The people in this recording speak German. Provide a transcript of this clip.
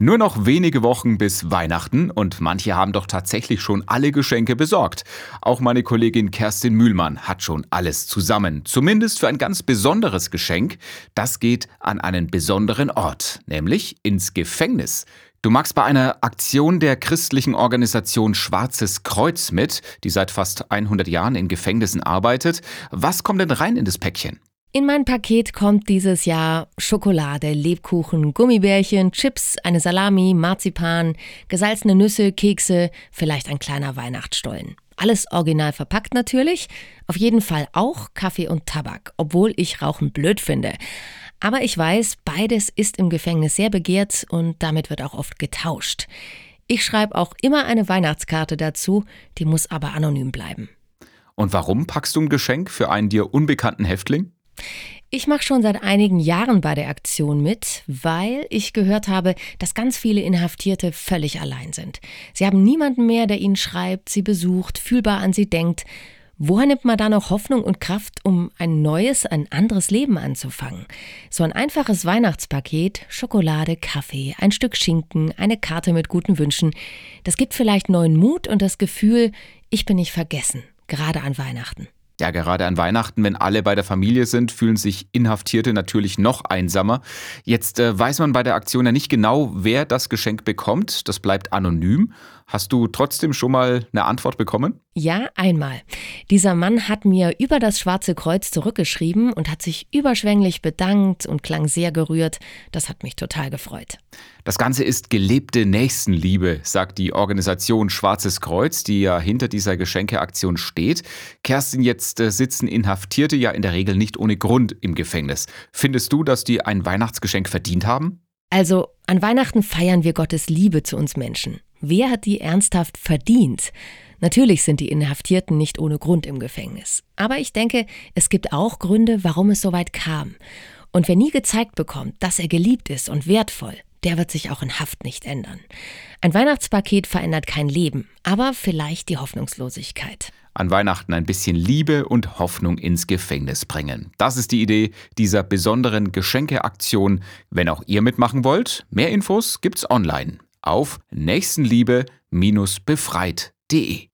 Nur noch wenige Wochen bis Weihnachten und manche haben doch tatsächlich schon alle Geschenke besorgt. Auch meine Kollegin Kerstin Mühlmann hat schon alles zusammen. Zumindest für ein ganz besonderes Geschenk. Das geht an einen besonderen Ort, nämlich ins Gefängnis. Du magst bei einer Aktion der christlichen Organisation Schwarzes Kreuz mit, die seit fast 100 Jahren in Gefängnissen arbeitet. Was kommt denn rein in das Päckchen? In mein Paket kommt dieses Jahr Schokolade, Lebkuchen, Gummibärchen, Chips, eine Salami, Marzipan, gesalzene Nüsse, Kekse, vielleicht ein kleiner Weihnachtsstollen. Alles original verpackt natürlich, auf jeden Fall auch Kaffee und Tabak, obwohl ich Rauchen blöd finde. Aber ich weiß, beides ist im Gefängnis sehr begehrt und damit wird auch oft getauscht. Ich schreibe auch immer eine Weihnachtskarte dazu, die muss aber anonym bleiben. Und warum packst du ein Geschenk für einen dir unbekannten Häftling? Ich mache schon seit einigen Jahren bei der Aktion mit, weil ich gehört habe, dass ganz viele Inhaftierte völlig allein sind. Sie haben niemanden mehr, der ihnen schreibt, sie besucht, fühlbar an sie denkt. Woher nimmt man da noch Hoffnung und Kraft, um ein neues, ein anderes Leben anzufangen? So ein einfaches Weihnachtspaket, Schokolade, Kaffee, ein Stück Schinken, eine Karte mit guten Wünschen, das gibt vielleicht neuen Mut und das Gefühl, ich bin nicht vergessen, gerade an Weihnachten. Ja, gerade an Weihnachten, wenn alle bei der Familie sind, fühlen sich Inhaftierte natürlich noch einsamer. Jetzt äh, weiß man bei der Aktion ja nicht genau, wer das Geschenk bekommt. Das bleibt anonym. Hast du trotzdem schon mal eine Antwort bekommen? Ja, einmal. Dieser Mann hat mir über das Schwarze Kreuz zurückgeschrieben und hat sich überschwänglich bedankt und klang sehr gerührt. Das hat mich total gefreut. Das Ganze ist gelebte Nächstenliebe, sagt die Organisation Schwarzes Kreuz, die ja hinter dieser Geschenkeaktion steht. Kerstin, jetzt äh, sitzen Inhaftierte ja in der Regel nicht ohne Grund im Gefängnis. Findest du, dass die ein Weihnachtsgeschenk verdient haben? Also, an Weihnachten feiern wir Gottes Liebe zu uns Menschen. Wer hat die ernsthaft verdient? Natürlich sind die Inhaftierten nicht ohne Grund im Gefängnis. Aber ich denke, es gibt auch Gründe, warum es so weit kam. Und wer nie gezeigt bekommt, dass er geliebt ist und wertvoll, der wird sich auch in Haft nicht ändern. Ein Weihnachtspaket verändert kein Leben, aber vielleicht die Hoffnungslosigkeit. An Weihnachten ein bisschen Liebe und Hoffnung ins Gefängnis bringen. Das ist die Idee dieser besonderen Geschenkeaktion. Wenn auch ihr mitmachen wollt, mehr Infos gibt's online auf nächstenliebe-befreit.de.